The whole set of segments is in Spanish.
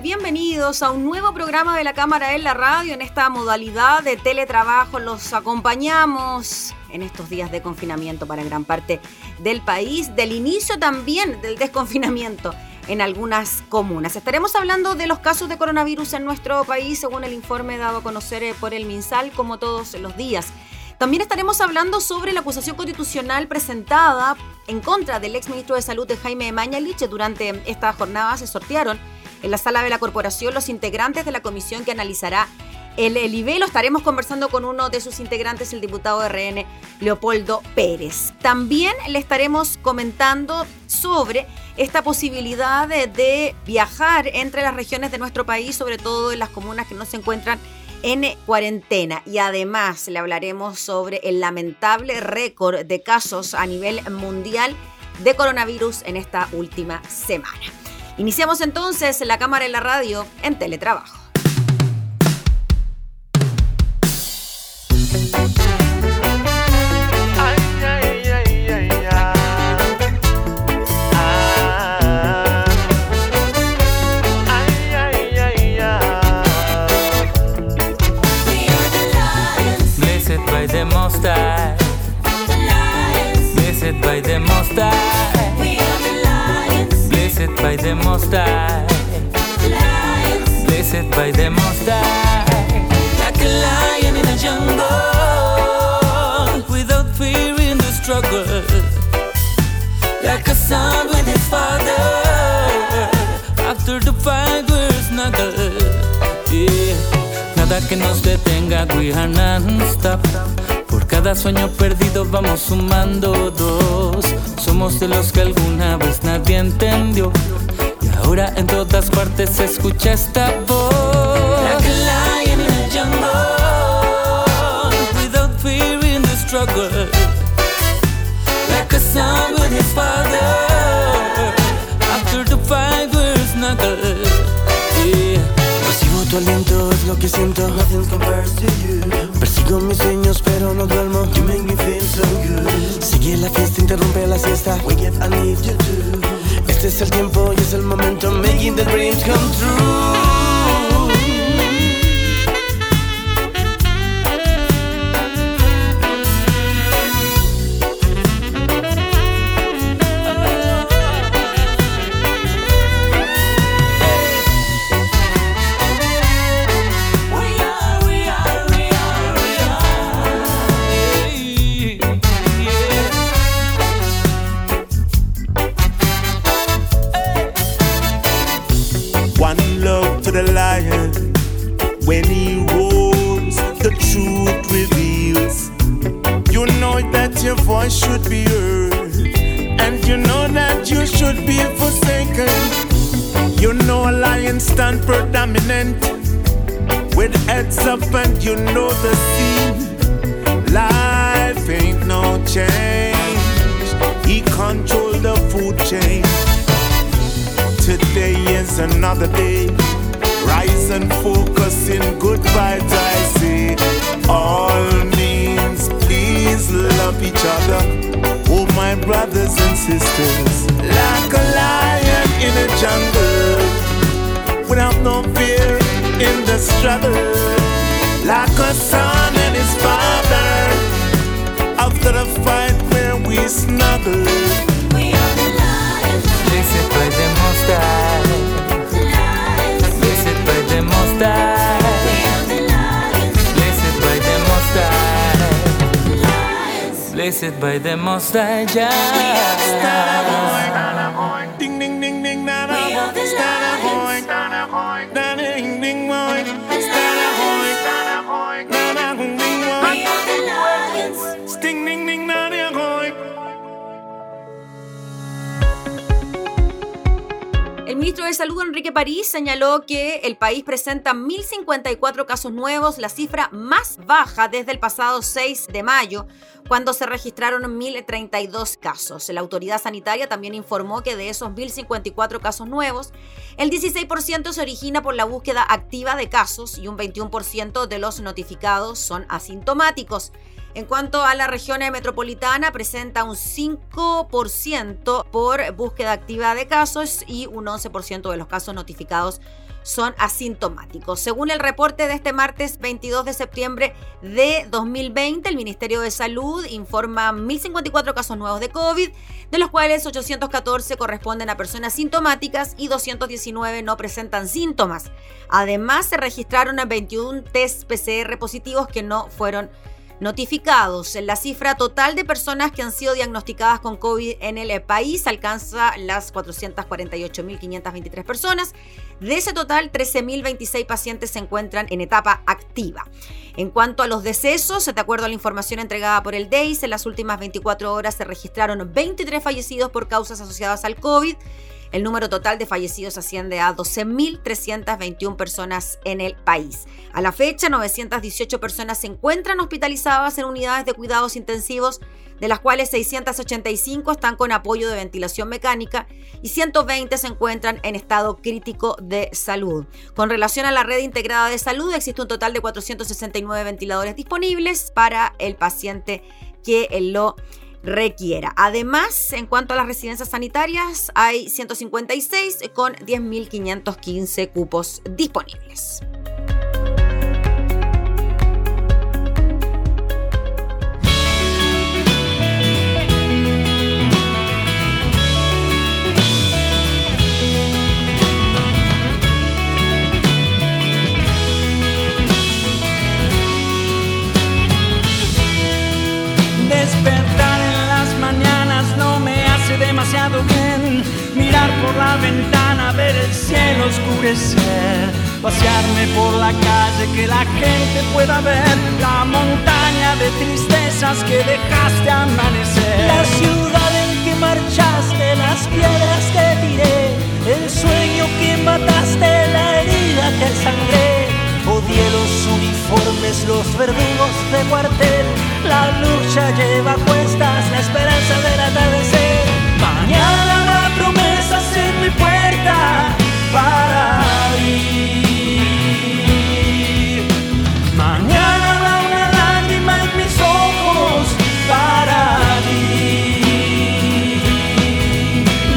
Bienvenidos a un nuevo programa de la Cámara en la Radio en esta modalidad de teletrabajo. Los acompañamos en estos días de confinamiento para gran parte del país, del inicio también del desconfinamiento en algunas comunas. Estaremos hablando de los casos de coronavirus en nuestro país, según el informe dado a conocer eh, por el MinSal, como todos los días. También estaremos hablando sobre la acusación constitucional presentada en contra del exministro de Salud de Jaime Mañalich. Durante esta jornada se sortearon en la sala de la corporación los integrantes de la comisión que analizará el, el estaremos conversando con uno de sus integrantes, el diputado de RN, Leopoldo Pérez. También le estaremos comentando sobre esta posibilidad de, de, viajar entre las regiones de nuestro país, sobre todo en las comunas que no se encuentran en cuarentena. Y además le hablaremos sobre el lamentable récord de casos a nivel mundial de coronavirus en esta última semana. Iniciamos entonces la cámara en la radio en teletrabajo. By the Most High. Blessed by the Most High. Like a lion in a jungle, without fear in the struggle. Like a son with his father. After the fight, we're snuggled. Nada que nos detenga, we are non-stop. Por cada sueño perdido vamos sumando dos. Somos de los que alguna vez nadie entendió. Ahora en todas partes se escucha esta voz. Like a lion in a jungle, without fear in the struggle. Like a son with his father. After the snuggled. Yeah. Recibo tu aliento, es lo que siento. Nothing compares to you. Persigo mis sueños, pero no duermo. You make me feel so good. Sigue la fiesta, interrumpe la siesta. Wake up, I need you too. Este es el tiempo y es el momento. Making the dreams come true. Food. Today is another day. Rise and focus in good vibes, I say. All means, please love each other. Oh, my brothers and sisters. Like a lion in a jungle. Without no fear in the struggle. Like a son and his father. After the fight where we snuggle. Blessed by the Most High. Blessed by the Most High. Blessed by the Most High. Blessed by the Most High. Ministro de Salud, Enrique París, señaló que el país presenta 1.054 casos nuevos, la cifra más baja desde el pasado 6 de mayo, cuando se registraron 1.032 casos. La autoridad sanitaria también informó que de esos 1.054 casos nuevos, el 16% se origina por la búsqueda activa de casos y un 21% de los notificados son asintomáticos. En cuanto a la región metropolitana, presenta un 5% por búsqueda activa de casos y un 11% de los casos notificados son asintomáticos. Según el reporte de este martes 22 de septiembre de 2020, el Ministerio de Salud informa 1.054 casos nuevos de COVID, de los cuales 814 corresponden a personas sintomáticas y 219 no presentan síntomas. Además, se registraron 21 test PCR positivos que no fueron notificados. La cifra total de personas que han sido diagnosticadas con COVID en el país alcanza las 448.523 personas. De ese total, 13.026 pacientes se encuentran en etapa activa. En cuanto a los decesos, de acuerdo a la información entregada por el DEIS, en las últimas 24 horas se registraron 23 fallecidos por causas asociadas al COVID. El número total de fallecidos asciende a 12.321 personas en el país. A la fecha, 918 personas se encuentran hospitalizadas en unidades de cuidados intensivos, de las cuales 685 están con apoyo de ventilación mecánica y 120 se encuentran en estado crítico de salud. Con relación a la red integrada de salud, existe un total de 469 ventiladores disponibles para el paciente que lo requiera. Además, en cuanto a las residencias sanitarias, hay 156 con 10.515 cupos disponibles. Por la ventana, ver el cielo oscurecer, pasearme por la calle que la gente pueda ver, la montaña de tristezas que dejaste amanecer, la ciudad en que marchaste, las piedras que tiré, el sueño que mataste, la herida que sangré. Odié los uniformes, los verdugos de cuartel, la lucha lleva cuestas la esperanza del atardecer. Mañana para ir. Mañana habrá una lágrima en mis ojos para ir.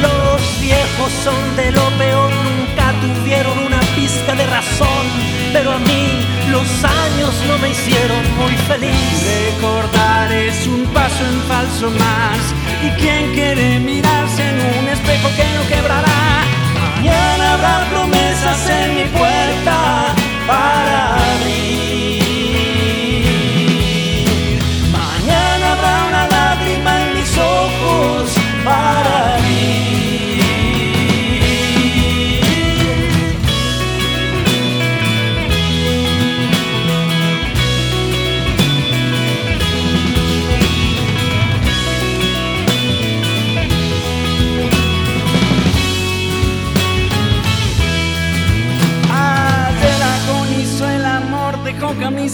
Los viejos son de lo peor, nunca tuvieron una pizca de razón, pero a mí los años no me hicieron muy feliz. Recordar es un paso en falso más. ¿Y quien quiere mirarse en un espejo que no quebrará? Mañana habrá promesas en mi puerta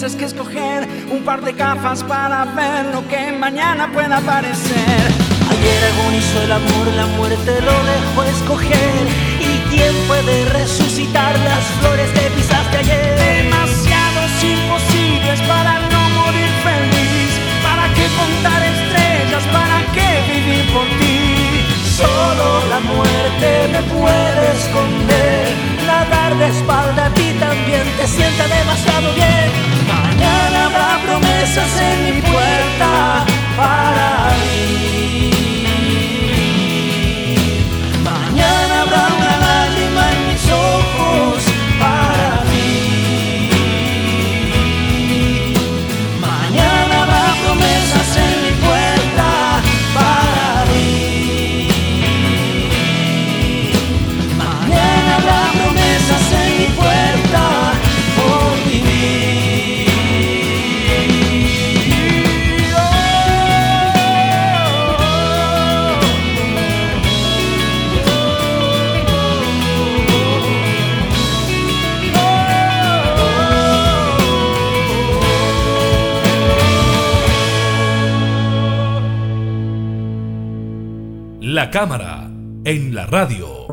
camisas que escoger, un par de gafas para ver lo que mañana pueda aparecer. Ayer agonizó el amor, la muerte lo dejó escoger. ¿Y quién puede resucitar las flores que pisaste ayer? Demasiados imposibles para no morir feliz. ¿Para qué contar estrellas? ¿Para qué vivir por ti? Solo la muerte me puede esconder nadar de espalda a ti también te cámara en la radio.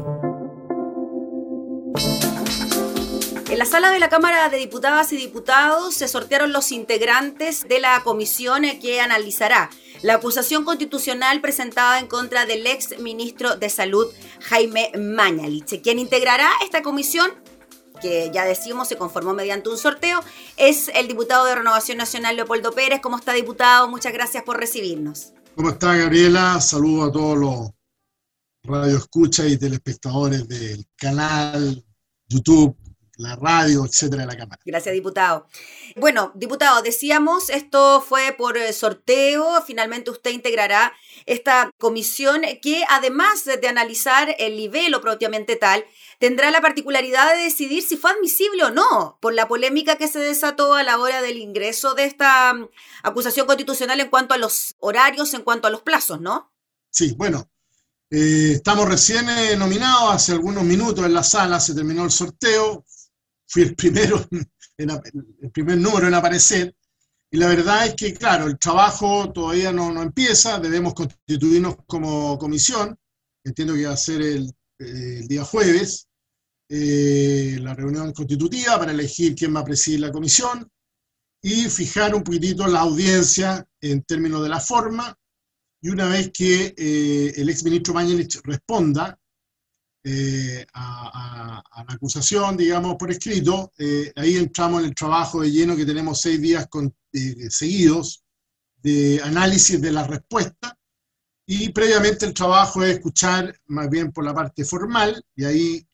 En la sala de la Cámara de Diputadas y Diputados se sortearon los integrantes de la comisión que analizará la acusación constitucional presentada en contra del ex ministro de Salud Jaime Mañalich. Quien integrará esta comisión que ya decimos se conformó mediante un sorteo, es el diputado de Renovación Nacional Leopoldo Pérez. ¿Cómo está, diputado? Muchas gracias por recibirnos. ¿Cómo está, Gabriela? Saludo a todos los radioescuchas y telespectadores del canal, YouTube, la radio, etcétera, de la Cámara. Gracias, diputado. Bueno, diputado, decíamos, esto fue por eh, sorteo, finalmente usted integrará esta comisión que además de analizar el nivel propiamente tal, tendrá la particularidad de decidir si fue admisible o no, por la polémica que se desató a la hora del ingreso de esta mm, acusación constitucional en cuanto a los horarios, en cuanto a los plazos, ¿no? Sí, bueno, eh, estamos recién eh, nominados, hace algunos minutos en la sala se terminó el sorteo, fui el primero, el primer número en aparecer, y la verdad es que, claro, el trabajo todavía no, no empieza, debemos constituirnos como comisión, entiendo que va a ser el, día jueves, eh, la reunión constitutiva para elegir quién va a presidir la comisión y fijar un poquitito la audiencia en términos de la forma. Y una vez que eh, el exministro Mañalich responda eh, a, la acusación, digamos, por escrito, ahí entramos en el trabajo de lleno que tenemos seis días seguidos de análisis de la respuesta. Y previamente el trabajo es escuchar más bien por la parte formal, y ahí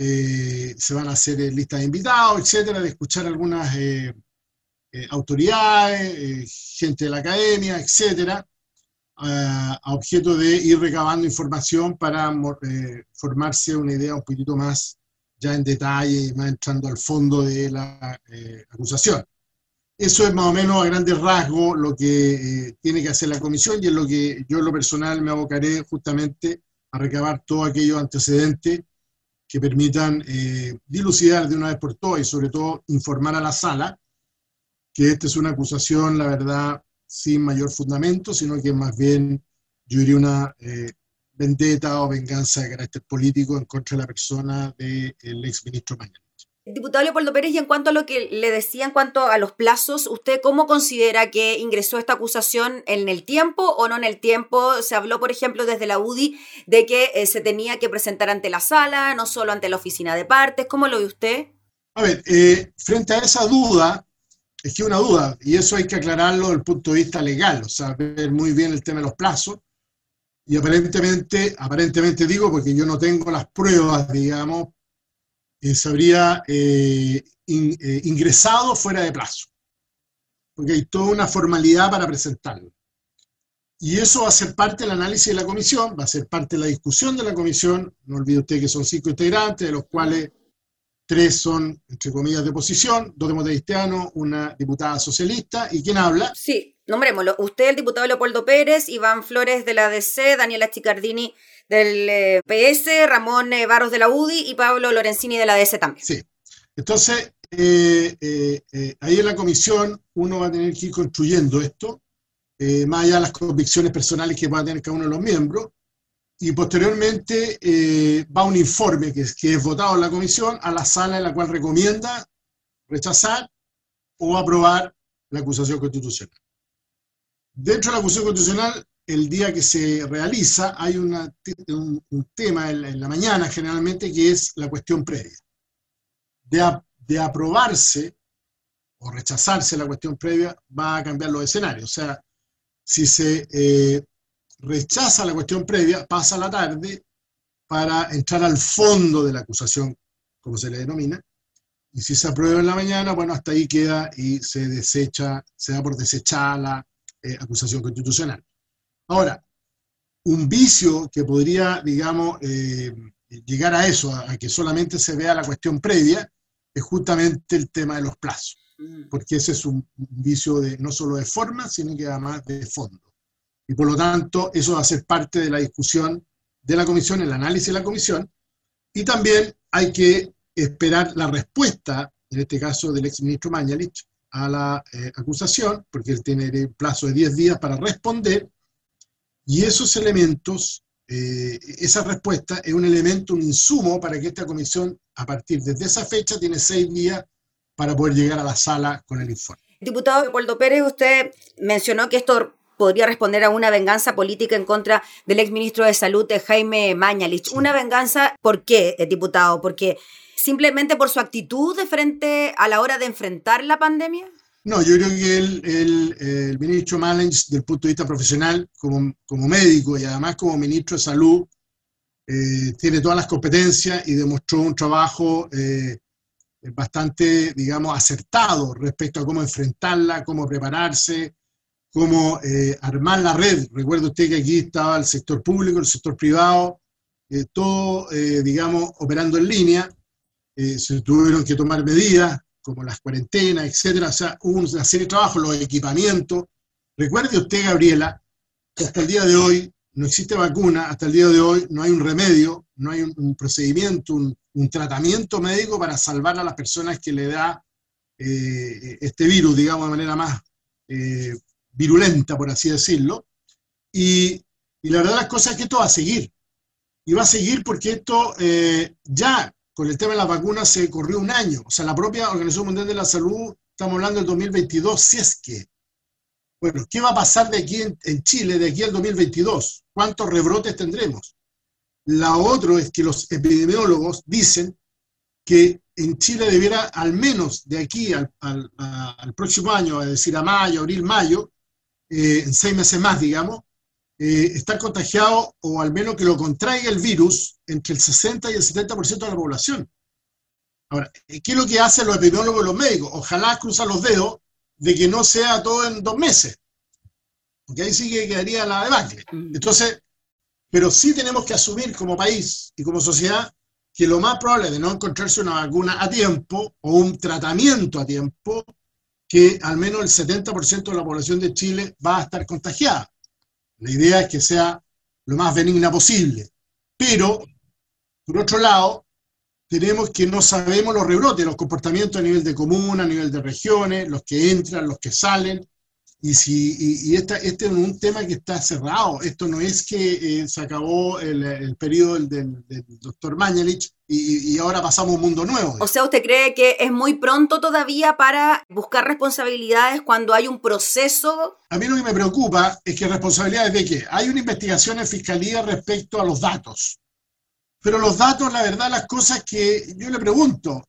eh, se van a hacer eh, listas de invitados, etcétera, de escuchar algunas eh, autoridades, gente de la academia, etcétera, a, objeto de ir recabando información para formarse una idea un poquito más ya en detalle, más entrando al fondo de la acusación. Eso es más o menos a grandes rasgos lo que tiene que hacer la comisión y es lo que yo en lo personal me abocaré justamente a recabar todo aquello antecedente que permitan eh, dilucidar de una vez por todas y sobre todo informar a la sala que esta es una acusación, la verdad, sin mayor fundamento, sino que más bien yo diría una eh, vendetta o venganza de carácter político en contra de la persona del ex ministro Mañana. Diputado Leopoldo Pérez, y en cuanto a lo que le decía en cuanto a los plazos, ¿usted cómo considera que ingresó esta acusación en el tiempo o no en el tiempo? Se habló, por ejemplo, desde la UDI de que eh, se tenía que presentar ante la sala, no solo ante la oficina de partes. ¿Cómo lo ve usted? A ver, eh, frente a esa duda, es que una duda, y eso hay que aclararlo desde el punto de vista legal, o sea, ver muy bien el tema de los plazos. Y aparentemente, aparentemente digo, porque yo no tengo las pruebas, digamos, eh, se habría eh, eh, ingresado fuera de plazo, porque hay toda una formalidad para presentarlo. Y eso va a ser parte del análisis de la comisión, va a ser parte de la discusión de la comisión. No olvide usted que son cinco integrantes, de los cuales tres son, entre comillas, de oposición, dos de una diputada socialista. ¿Y quién habla? Sí, nombrémoslo. Usted, el diputado Leopoldo Pérez, Iván Flores de la DC, Daniela Chicardini del eh, PS, Ramón eh, Barros de la UDI y Pablo Lorenzini de la DS también. Sí. Entonces, eh, ahí en la comisión uno va a tener que ir construyendo esto, más allá de las convicciones personales que va a tener cada uno de los miembros, y posteriormente va un informe que es, que es votado en la comisión a la sala en la cual recomienda rechazar o aprobar la acusación constitucional. Dentro de la acusación constitucional el día que se realiza hay un, tema en la, mañana generalmente que es la cuestión previa. De, aprobarse o rechazarse la cuestión previa va a cambiar los escenarios. O sea, si se eh, rechaza la cuestión previa, pasa la tarde para entrar al fondo de la acusación, como se le denomina, y si se aprueba en la mañana, bueno, hasta ahí queda y se desecha, se da por desechada la eh, acusación constitucional. Ahora, un vicio que podría, digamos, eh, llegar a eso, a, que solamente se vea la cuestión previa, es justamente el tema de los plazos, mm. porque ese es un, vicio de, no solo de forma, sino que además de fondo. Y por lo tanto, eso va a ser parte de la discusión de la comisión, el análisis de la comisión, y también hay que esperar la respuesta, en este caso del exministro Mañalich, a la eh, acusación, porque él tiene plazo de 10 días para responder, y esos elementos eh, esa respuesta es un elemento, un insumo para que esta comisión, a partir de esa fecha, tiene seis días para poder llegar a la sala con el informe. Diputado Leopoldo Pérez, usted mencionó que esto podría responder a una venganza política en contra del exministro de Salud, Jaime Mañalich. ¿Una venganza por qué, eh, diputado? ¿Porque simplemente por su actitud de frente a la hora de enfrentar la pandemia? No, yo creo que el, el, ministro Mañalich, desde el punto de vista profesional, como, como médico y además como ministro de Salud, eh, tiene todas las competencias y demostró un trabajo eh, bastante, digamos, acertado respecto a cómo enfrentarla, cómo prepararse, cómo eh, armar la red. Recuerda usted que aquí estaba el sector público, el sector privado, eh, todo, eh, digamos, operando en línea. se tuvieron que tomar medidas como las cuarentenas, etcétera. O sea, hubo una serie de trabajos, los equipamientos. Recuerde usted, Gabriela, que hasta el día de hoy no existe vacuna, hasta el día de hoy no hay un remedio, no hay un, procedimiento, un, tratamiento médico para salvar a las personas que le da eh, este virus, digamos, de manera más eh, virulenta, por así decirlo. Y, la verdad las cosas es que esto va a seguir. Y va a seguir porque esto eh, ya con el tema de las vacunas se corrió un año. O sea, la propia Organización Mundial de la Salud, estamos hablando del 2022, si es que. Bueno, ¿qué va a pasar de aquí en, Chile de aquí al 2022? ¿Cuántos rebrotes tendremos? La otra es que los epidemiólogos dicen que en Chile debiera, al menos de aquí al, próximo año, es decir, a mayo, abril, mayo, eh, en seis meses más, digamos, eh, estar contagiado o al menos que lo contraiga el virus entre el 60 y el 70% de la población. Ahora, ¿qué es lo que hacen los epidemiólogos y los médicos? Ojalá cruzan los dedos de que no sea todo en dos meses, porque ahí sí que quedaría la debacle. Mm. Entonces, pero sí tenemos que asumir como país y como sociedad que lo más probable de no encontrarse una vacuna a tiempo o un tratamiento a tiempo, que al menos el 70% de la población de Chile va a estar contagiada. La idea es que sea lo más benigna posible. Pero, por otro lado, tenemos que no sabemos los rebrotes, los comportamientos a nivel de comuna, a nivel de regiones, los que entran, los que salen, y, si, y, esta, este es un tema que está cerrado. Esto no es que eh, se acabó el, el periodo del, del, doctor Mañalich y, y, ahora pasamos a un mundo nuevo. O sea, ¿usted cree que es muy pronto todavía para buscar responsabilidades cuando hay un proceso? A mí lo que me preocupa es que responsabilidades de qué? Hay una investigación en fiscalía respecto a los datos. Pero los datos, la verdad, las cosas que yo le pregunto,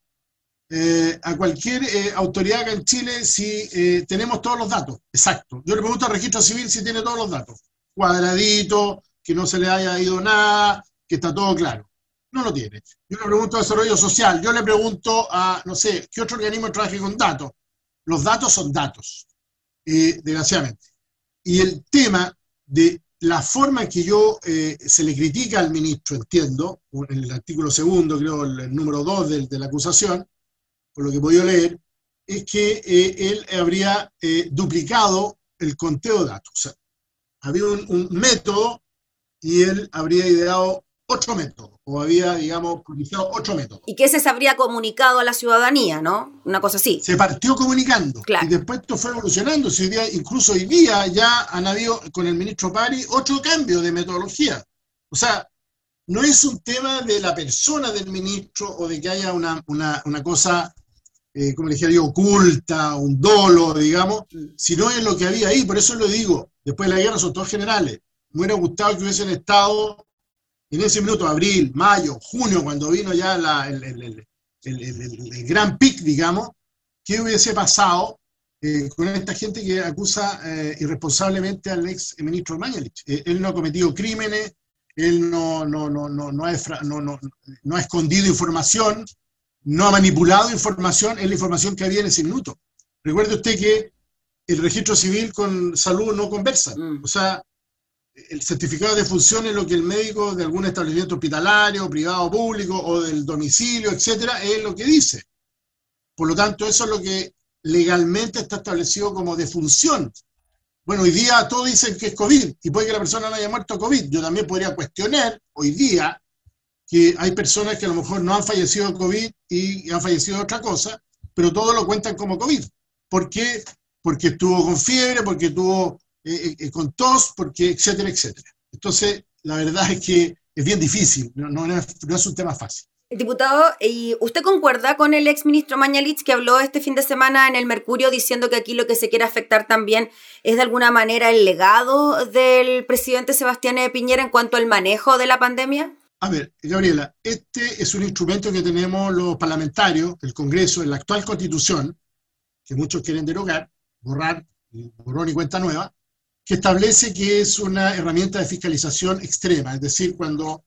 eh, a cualquier eh, autoridad acá en Chile si eh, tenemos todos los datos. Exacto. Yo le pregunto al registro civil si tiene todos los datos. Cuadradito, que no se le haya ido nada, que está todo claro. No lo tiene. Yo le pregunto a Desarrollo Social, yo le pregunto a, no sé, ¿qué otro organismo trabaja con datos? Los datos son datos, desgraciadamente. Y el tema de la forma en que yo se le critica al ministro, entiendo, en el artículo segundo, creo, el, número dos de la acusación, por lo que he podido leer, es que eh, él habría eh, duplicado el conteo de datos. O sea, había un, método y él habría ideado otro método, o había, digamos, publicado otro método. Y que ese se habría comunicado a la ciudadanía, ¿no? Una cosa así. Se partió comunicando. Y después esto fue evolucionando. Si incluso hoy día ya han habido con el ministro Pari otro cambio de metodología. O sea, no es un tema de la persona del ministro o de que haya una, una, una cosa eh, como le dije yo, oculta, un dolo, digamos, sino en lo que había ahí. Por eso lo digo, después de la guerra son todos generales. Me hubiera gustado que hubiesen estado en ese minuto, abril, mayo, junio, cuando vino ya el, gran pic, digamos, ¿qué hubiese pasado eh, con esta gente que acusa eh, irresponsablemente al ex ministro Mañalich? él no ha cometido crímenes, él no, no, no, no, no, ha, no, no ha escondido información, no ha manipulado información, es la información que había en ese minuto. Recuerde usted que el registro civil con salud no conversa. Mm. O sea, el certificado de función es lo que el médico de algún establecimiento hospitalario, privado, público o del domicilio, etcétera, es lo que dice. Por lo tanto, eso es lo que legalmente está establecido como defunción. Bueno, hoy día todos dicen que es COVID y puede que la persona no haya muerto COVID. Yo también podría cuestionar hoy día que hay personas que a lo mejor no han fallecido de COVID y han fallecido de otra cosa, pero todos lo cuentan como COVID. ¿Por qué? Porque estuvo con fiebre, porque estuvo eh, eh, con tos, porque etcétera, etcétera. Entonces, la verdad es que es bien difícil, no, no, es, no es un tema fácil. Diputado, ¿y usted concuerda con el ex ministro Mañalich que habló este fin de semana en el Mercurio diciendo que aquí lo que se quiere afectar también es de alguna manera el legado del presidente Sebastián Piñera en cuanto al manejo de la pandemia? A ver, Gabriela, este es un instrumento que tenemos los parlamentarios, el Congreso, en la actual constitución, que muchos quieren derogar, borrar, borrón y cuenta nueva, que establece que es una herramienta de fiscalización extrema, es decir, cuando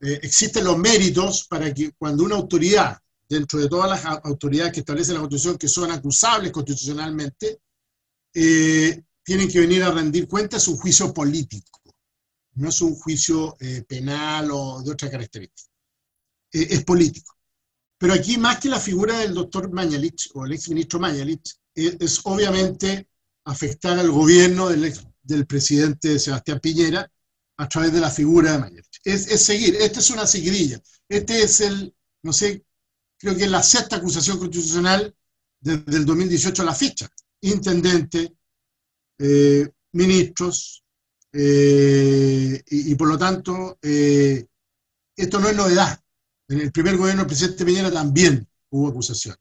eh, existen los méritos para que cuando una autoridad, dentro de todas las autoridades que establece la Constitución, que son acusables constitucionalmente, eh, tienen que venir a rendir cuentas, un juicio político, no es un juicio eh, penal o de otra característica, es político. Pero aquí, más que la figura del doctor Mañalich o el exministro Mañalich, es obviamente afectar al gobierno del ex del presidente Sebastián Piñera a través de la figura de Mayer. Es, seguir, esta es una seguidilla. Este es el, no sé, creo que es la sexta acusación constitucional desde el 2018 a la fecha. Intendente, eh, ministros, eh, y, por lo tanto, eh, esto no es novedad. En el primer gobierno del presidente Piñera también hubo acusación.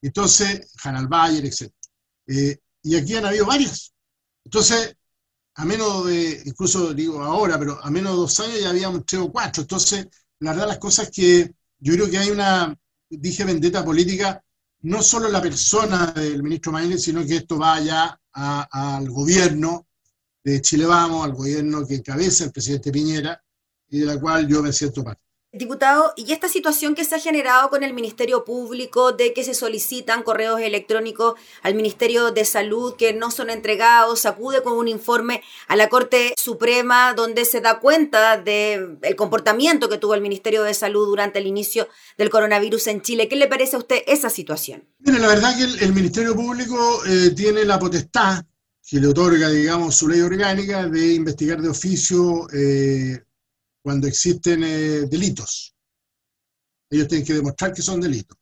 Entonces, Hanal Bayer, etc. y aquí han habido varias. Entonces, a menos de, incluso digo ahora, pero a menos de dos años ya habíamos tres o cuatro. Entonces, la verdad las cosas que yo creo que hay una, dije, vendetta política, no solo la persona del ministro Maínez, sino que esto va ya al gobierno de Chile Vamos, al gobierno que encabeza el presidente Piñera, y de la cual yo me siento parte. Diputado, ¿y esta situación que se ha generado con el Ministerio Público de que se solicitan correos electrónicos al Ministerio de Salud que no son entregados, acude con un informe a la Corte Suprema donde se da cuenta del comportamiento que tuvo el Ministerio de Salud durante el inicio del coronavirus en Chile? ¿Qué le parece a usted esa situación? Mire, la verdad que el, Ministerio Público eh, tiene la potestad que le otorga, digamos, su ley orgánica de investigar de oficio eh, cuando existen eh, delitos. Ellos tienen que demostrar que son delitos.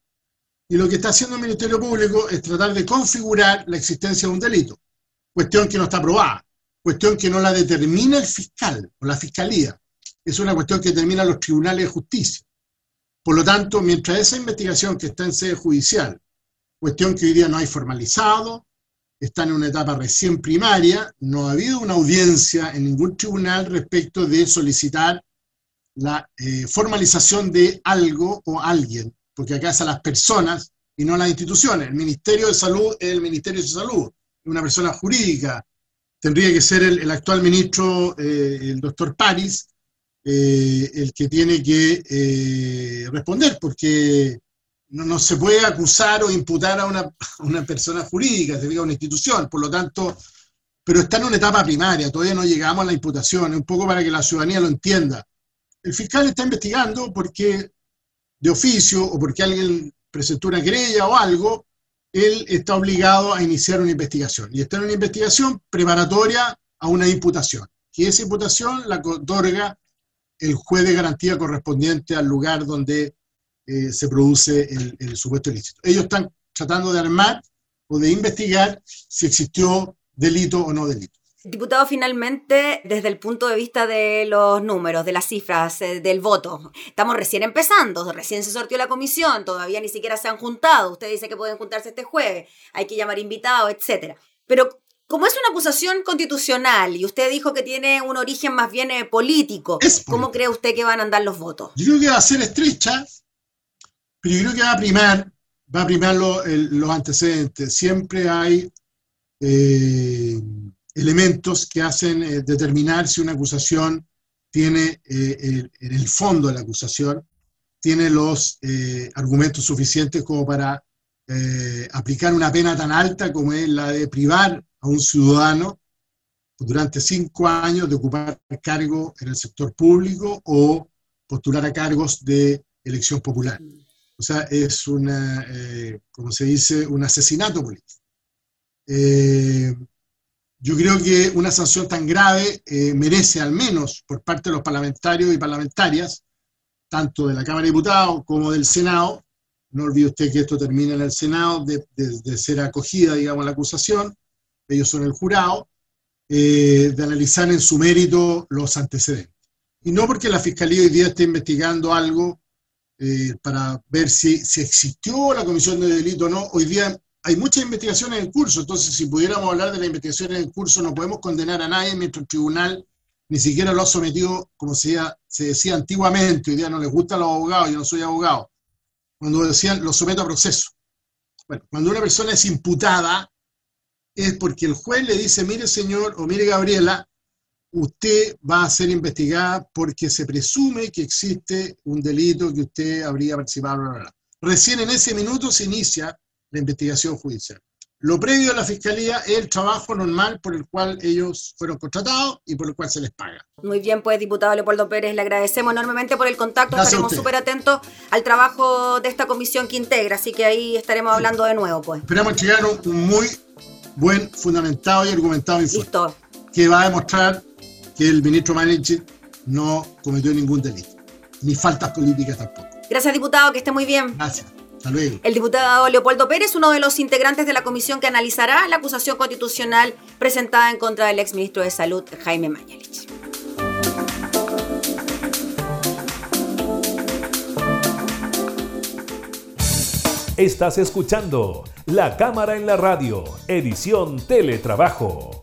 Y lo que está haciendo el Ministerio Público es tratar de configurar la existencia de un delito, cuestión que no está aprobada, cuestión que no la determina el fiscal o la fiscalía, es una cuestión que determina los tribunales de justicia. Por lo tanto, mientras esa investigación que está en sede judicial, cuestión que hoy día no hay formalizado, está en una etapa recién primaria, no ha habido una audiencia en ningún tribunal respecto de solicitar la eh, formalización de algo o alguien, porque acá es a las personas y no a las instituciones. El Ministerio de Salud es el Ministerio de Salud, es una persona jurídica. Tendría que ser el, actual ministro, eh, el doctor Paris, eh, el que tiene que responder, porque no, se puede acusar o imputar a una, una persona jurídica, se diga una institución. Por lo tanto, pero está en una etapa primaria, todavía no llegamos a la imputación, un poco para que la ciudadanía lo entienda el fiscal está investigando porque de oficio o porque alguien presentó una querella o algo, él está obligado a iniciar una investigación. Y está en una investigación preparatoria a una imputación. Y esa imputación la otorga el juez de garantía correspondiente al lugar donde eh, se produce el, el supuesto ilícito. Ellos están tratando de armar o de investigar si existió delito o no delito. Diputado, finalmente, desde el punto de vista de los números, de las cifras, eh, del voto, estamos recién empezando, recién se sortió la comisión, todavía ni siquiera se han juntado, usted dice que pueden juntarse este jueves, hay que llamar invitados, etc. Pero como es una acusación constitucional y usted dijo que tiene un origen más bien eh, político, ¿cómo cree usted que van a andar los votos? Yo creo que va a ser estrecha, pero yo creo que va a primar, va a primar los antecedentes. Siempre hay... Eh, elementos que hacen eh, determinar si una acusación tiene, eh, en el fondo de la acusación, tiene los eh, argumentos suficientes como para aplicar una pena tan alta como es la de privar a un ciudadano durante cinco años de ocupar cargo en el sector público o postular a cargos de elección popular. O sea, es una, como se dice, un asesinato político. Yo creo que una sanción tan grave eh, merece al menos por parte de los parlamentarios y parlamentarias, tanto de la Cámara de Diputados como del Senado, no olvide usted que esto termina en el Senado de, ser acogida, digamos, la acusación, ellos son el jurado, eh, de analizar en su mérito los antecedentes. Y no porque la Fiscalía hoy día esté investigando algo eh, para ver si, si existió la comisión de delito o no. Hoy día hay muchas investigaciones en curso, entonces si pudiéramos hablar de las investigaciones en curso, no podemos condenar a nadie mientras el tribunal ni siquiera lo ha sometido, como se decía, antiguamente, hoy día no les gustan los abogados, yo no soy abogado, cuando decían lo someto a proceso. Bueno, cuando una persona es imputada, es porque el juez le dice, mire señor o mire Gabriela, usted va a ser investigada porque se presume que existe un delito que usted habría participado. Recién en ese minuto se inicia la investigación judicial. Lo previo a la fiscalía es el trabajo normal por el cual ellos fueron contratados y por el cual se les paga. Muy bien, pues, diputado Leopoldo Pérez, le agradecemos enormemente por el contacto. estaremos súper atentos al trabajo de esta comisión que integra, así que ahí estaremos hablando de nuevo, pues. Esperamos llegar a un muy buen, fundamentado y argumentado informe. Que va a demostrar que el ministro Manichi no cometió ningún delito, ni faltas políticas tampoco. Gracias, diputado, que esté muy bien. Gracias. El diputado Leopoldo Pérez, uno de los integrantes de la comisión que analizará la acusación constitucional presentada en contra del exministro de Salud, Jaime Mañalich. Estás escuchando La Cámara en la Radio, edición Teletrabajo,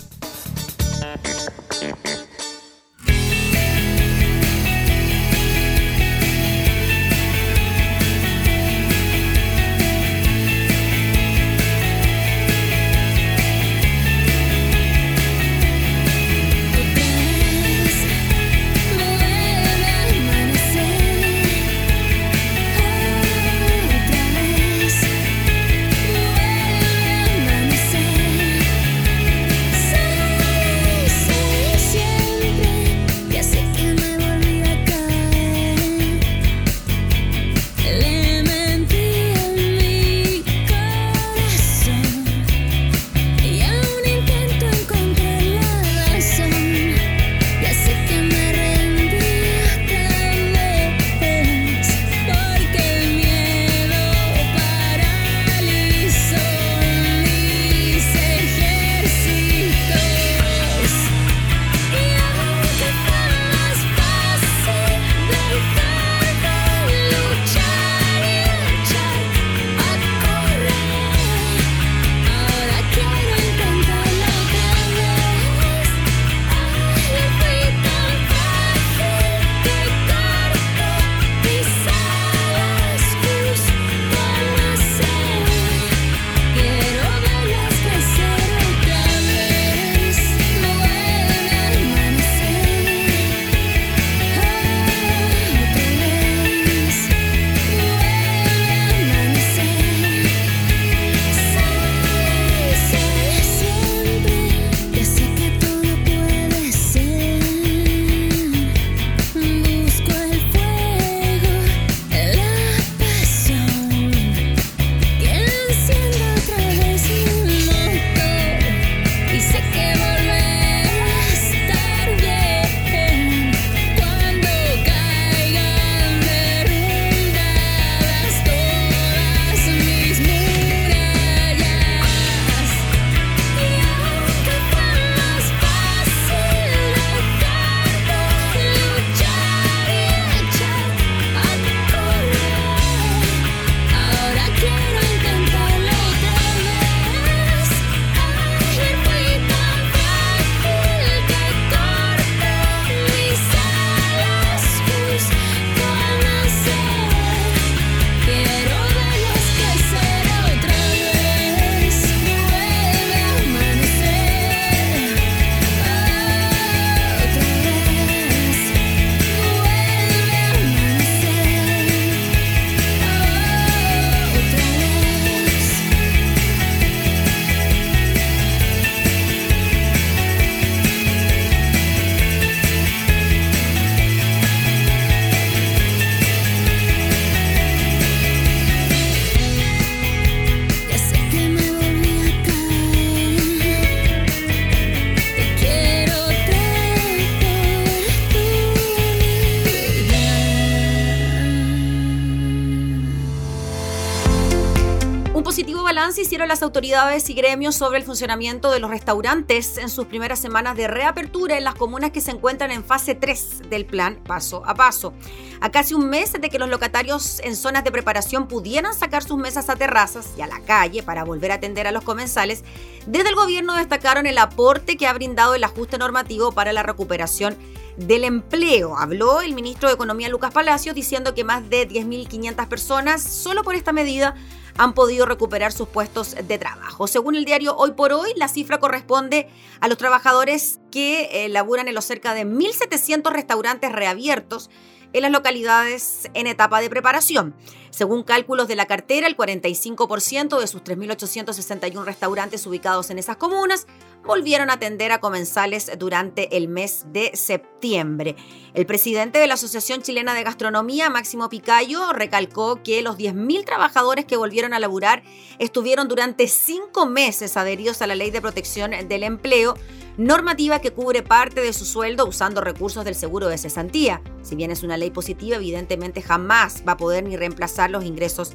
Las autoridades y gremios sobre el funcionamiento de los restaurantes en sus primeras semanas de reapertura en las comunas que se encuentran en fase 3 del plan paso a paso. A casi un mes de que los locatarios en zonas de preparación pudieran sacar sus mesas a terrazas y a la calle para volver a atender a los comensales, desde el gobierno destacaron el aporte que ha brindado el ajuste normativo para la recuperación del empleo. Habló el ministro de Economía Lucas Palacios diciendo que más de 10.500 personas solo por esta medida han podido recuperar sus puestos de trabajo. Según el diario Hoy por Hoy, la cifra corresponde a los trabajadores que eh, laburan en los cerca de 1.700 restaurantes reabiertos en las localidades en etapa de preparación. Según cálculos de la cartera, el 45% de sus 3.861 restaurantes ubicados en esas comunas volvieron a atender a comensales durante el mes de septiembre. El presidente de la Asociación Chilena de Gastronomía, Máximo Picayo, recalcó que los 10.000 trabajadores que volvieron a laburar estuvieron durante cinco meses adheridos a la Ley de Protección del Empleo, normativa que cubre parte de su sueldo usando recursos del seguro de cesantía. Si bien es una ley positiva, evidentemente jamás va a poder ni reemplazar los ingresos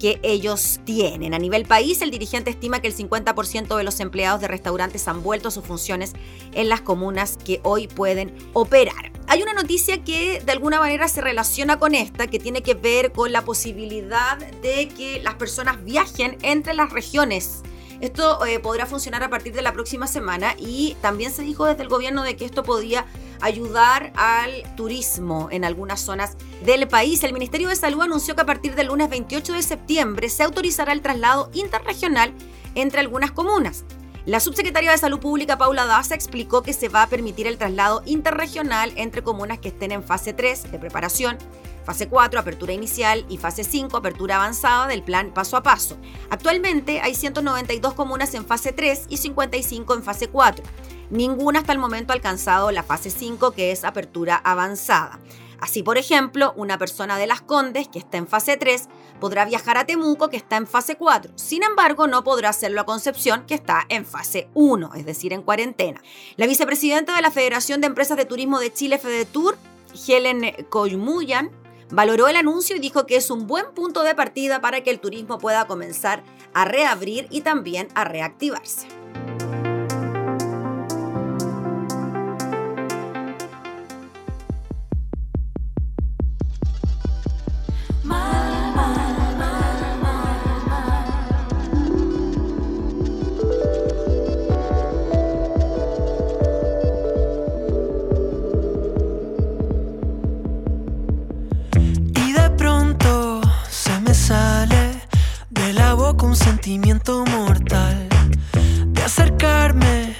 que ellos tienen. A nivel país, el dirigente estima que el 50% de los empleados de restaurantes han vuelto a sus funciones en las comunas que hoy pueden operar. Hay una noticia que de alguna manera se relaciona con esta, que tiene que ver con la posibilidad de que las personas viajen entre las regiones esto eh, podrá funcionar a partir de la próxima semana y también se dijo desde el gobierno de que esto podía ayudar al turismo en algunas zonas del país. El Ministerio de Salud anunció que a partir del lunes 28 de septiembre se autorizará el traslado interregional entre algunas comunas. La subsecretaria de Salud Pública, Paula Daza, explicó que se va a permitir el traslado interregional entre comunas que estén en fase 3 de preparación fase 4, apertura inicial, y fase 5, apertura avanzada del plan paso a paso. Actualmente hay 192 comunas en fase 3 y 55 en fase 4. Ninguna hasta el momento ha alcanzado la fase 5, que es apertura avanzada. Así, por ejemplo, una persona de Las Condes que está en fase 3 podrá viajar a Temuco que está en fase 4. Sin embargo, no podrá hacerlo a Concepción que está en fase 1, es decir, en cuarentena. La vicepresidenta de la Federación de Empresas de Turismo de Chile, FEDETUR, Helen Coymuyan, Valoró el anuncio y dijo que es un buen punto de partida para que el turismo pueda comenzar a reabrir y también a reactivarse. Mortal de acercarme,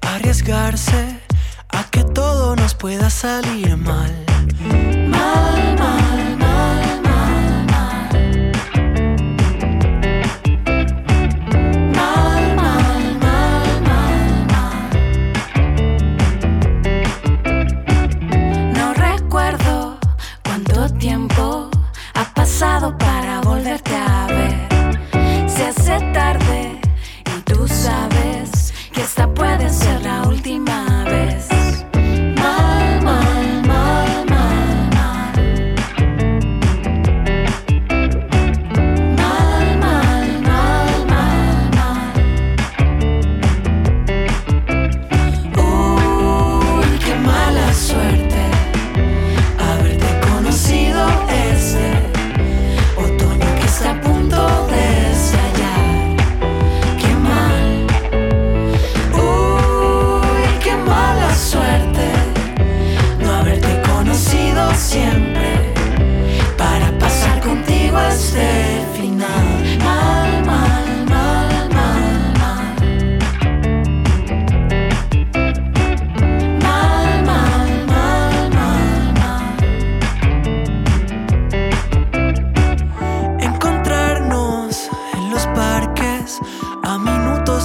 arriesgarse a que todo nos pueda salir mal. Mal, mal,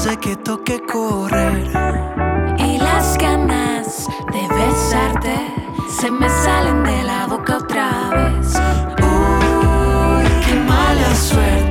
de que toque correr. Y las ganas de besarte se me salen de la boca otra vez. Uy, qué mala suerte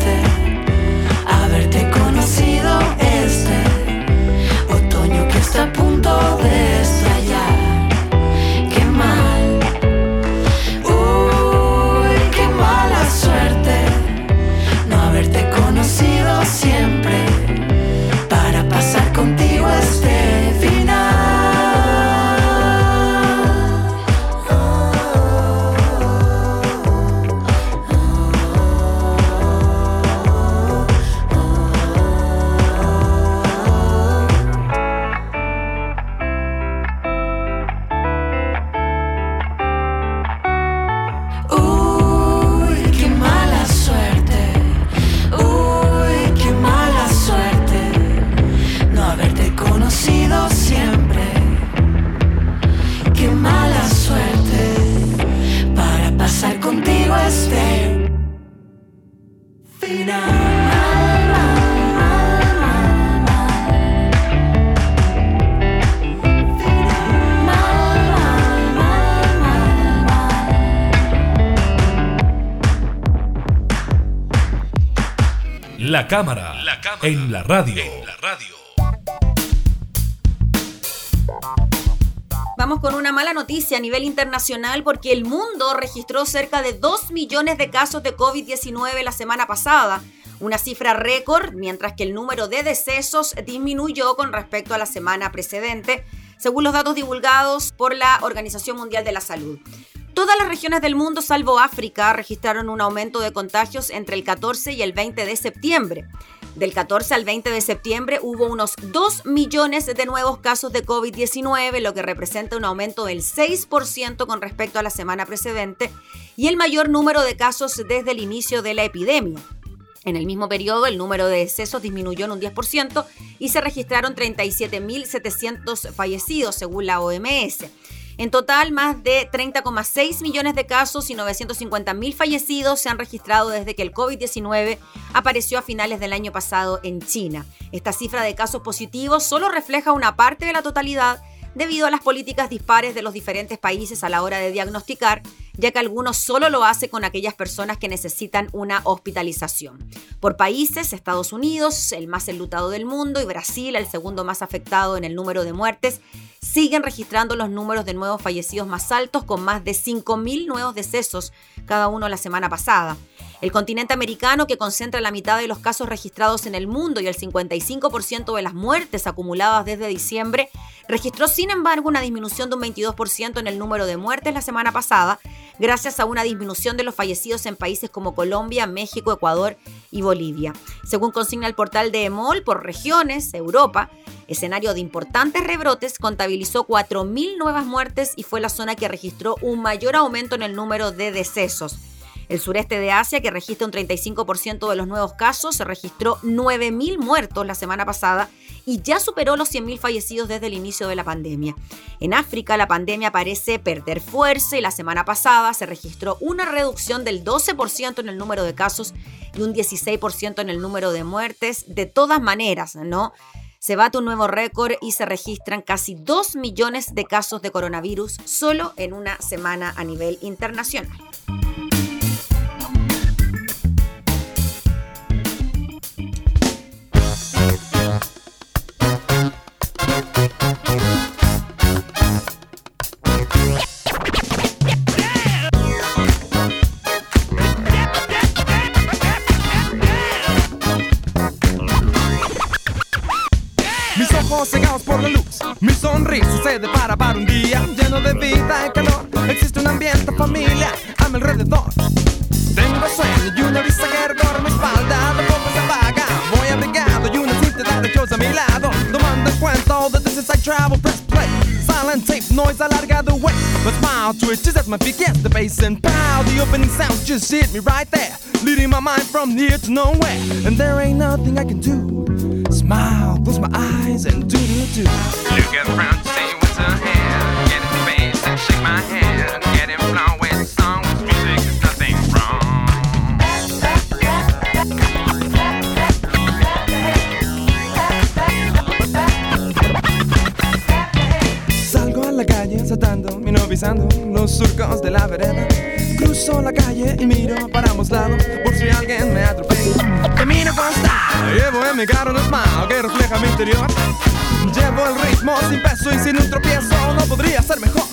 La cámara, en la radio. Vamos con una mala noticia a nivel internacional porque el mundo registró cerca de 2 millones de casos de COVID-19 la semana pasada, una cifra récord, mientras que el número de decesos disminuyó con respecto a la semana precedente, según los datos divulgados por la Organización Mundial de la Salud. Todas las regiones del mundo, salvo África, registraron un aumento de contagios entre el 14 y el 20 de septiembre. Del 14 al 20 de septiembre hubo unos 2 millones de nuevos casos de COVID-19, lo que representa un aumento del 6% con respecto a la semana precedente y el mayor número de casos desde el inicio de la epidemia. En el mismo periodo, el número de decesos disminuyó en un 10% y se registraron 37.700 fallecidos, según la OMS. En total, más de 30,6 millones de casos y 950 mil fallecidos se han registrado desde que el COVID-19 apareció a finales del año pasado en China. Esta cifra de casos positivos solo refleja una parte de la totalidad debido a las políticas dispares de los diferentes países a la hora de diagnosticar ya que algunos solo lo hace con aquellas personas que necesitan una hospitalización. Por países, Estados Unidos, el más enlutado del mundo, y Brasil, el segundo más afectado en el número de muertes, siguen registrando los números de nuevos fallecidos más altos, con más de 5.000 nuevos decesos cada uno la semana pasada. El continente americano, que concentra la mitad de los casos registrados en el mundo y el 55% de las muertes acumuladas desde diciembre, registró sin embargo una disminución de un 22% en el número de muertes la semana pasada, gracias a una disminución de los fallecidos en países como Colombia, México, Ecuador y Bolivia. Según consigna el portal de EMOL, por regiones, Europa, escenario de importantes rebrotes, contabilizó 4.000 nuevas muertes y fue la zona que registró un mayor aumento en el número de decesos. El sureste de Asia, que registra un 35% de los nuevos casos, se registró 9.000 muertos la semana pasada y ya superó los 100.000 fallecidos desde el inicio de la pandemia. En África, la pandemia parece perder fuerza y la semana pasada se registró una reducción del 12% en el número de casos y un 16% en el número de muertes. De todas maneras, ¿no? Se bate un nuevo récord y se registran casi 2 millones de casos de coronavirus solo en una semana a nivel internacional. My feet get the bass and pow. The opening sound just hit me right there. Leading my mind from here to nowhere. And there ain't nothing I can do. Smile, close my eyes and do do do. Around, de la vereda. Cruzo la calle y miro para ambos lados por si alguien me atropella. Camino con style, llevo en mi carro un smile que refleja mi interior. Llevo el ritmo sin peso y sin un tropiezo, no podría ser mejor.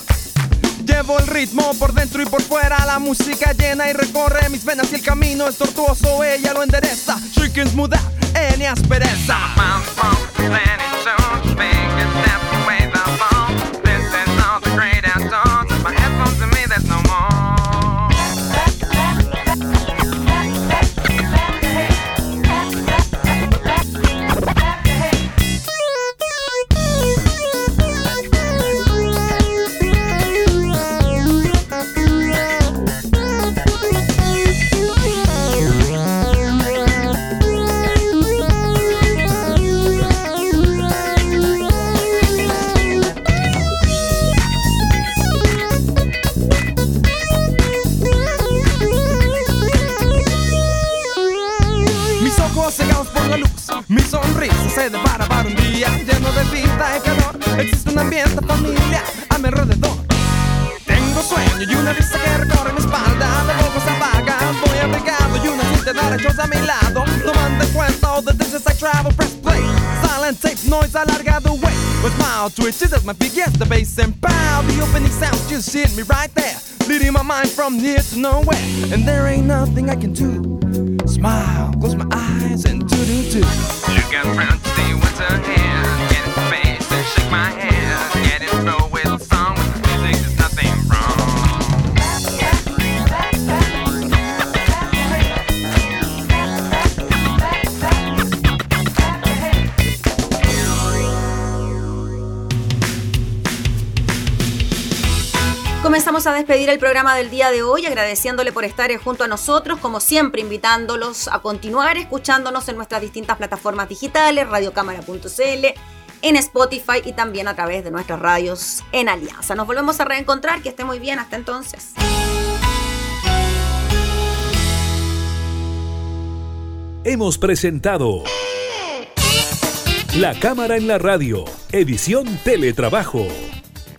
Llevo el ritmo por dentro y por fuera, la música llena y recorre mis venas y el camino es tortuoso, ella lo endereza. Shrinking smooth out, any aspereza. My smile twitches as my feet gets the bass and pow. The opening sound just hit me right there, leading my mind from here to nowhere. And there ain't nothing I can do. Smile, close my eyes and do do do. To despedir el programa del día de hoy agradeciéndole por estar junto a nosotros, como siempre invitándolos a continuar escuchándonos en nuestras distintas plataformas digitales, radiocámara.cl, en Spotify y también a través de nuestras radios en Alianza. Nos volvemos a reencontrar, que esté muy bien, hasta entonces. Hemos presentado La Cámara en la Radio, edición Teletrabajo.